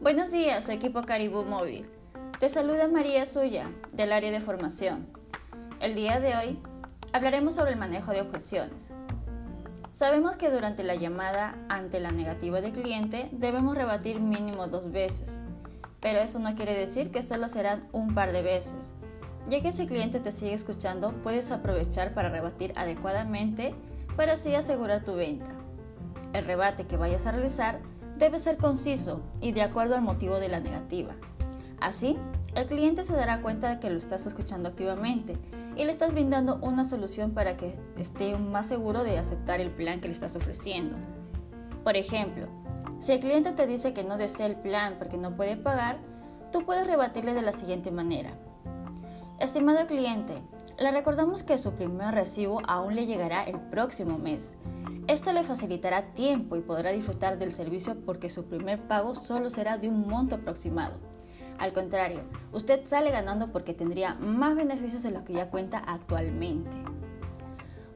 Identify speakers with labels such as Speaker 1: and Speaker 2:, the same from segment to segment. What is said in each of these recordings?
Speaker 1: Buenos días, equipo Caribú Móvil. Te saluda María Suya, del área de formación. El día de hoy hablaremos sobre el manejo de objeciones. Sabemos que durante la llamada ante la negativa del cliente debemos rebatir mínimo dos veces, pero eso no quiere decir que solo serán un par de veces. Ya que si el cliente te sigue escuchando, puedes aprovechar para rebatir adecuadamente para así asegurar tu venta. El rebate que vayas a realizar debe ser conciso y de acuerdo al motivo de la negativa. Así, el cliente se dará cuenta de que lo estás escuchando activamente y le estás brindando una solución para que esté más seguro de aceptar el plan que le estás ofreciendo. Por ejemplo, si el cliente te dice que no desea el plan porque no puede pagar, tú puedes rebatirle de la siguiente manera. Estimado cliente, le recordamos que su primer recibo aún le llegará el próximo mes esto le facilitará tiempo y podrá disfrutar del servicio porque su primer pago solo será de un monto aproximado. Al contrario, usted sale ganando porque tendría más beneficios de los que ya cuenta actualmente.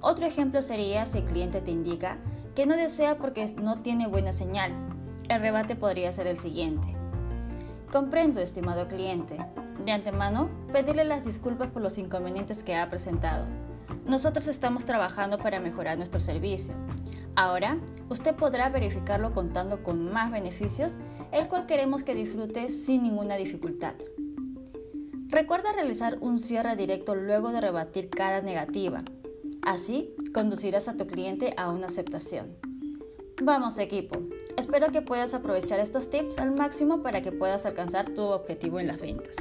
Speaker 1: Otro ejemplo sería si el cliente te indica que no desea porque no tiene buena señal. El rebate podría ser el siguiente. Comprendo, estimado cliente. De antemano, pedirle las disculpas por los inconvenientes que ha presentado. Nosotros estamos trabajando para mejorar nuestro servicio. Ahora, usted podrá verificarlo contando con más beneficios, el cual queremos que disfrute sin ninguna dificultad. Recuerda realizar un cierre directo luego de rebatir cada negativa. Así, conducirás a tu cliente a una aceptación. Vamos equipo, espero que puedas aprovechar estos tips al máximo para que puedas alcanzar tu objetivo en las ventas.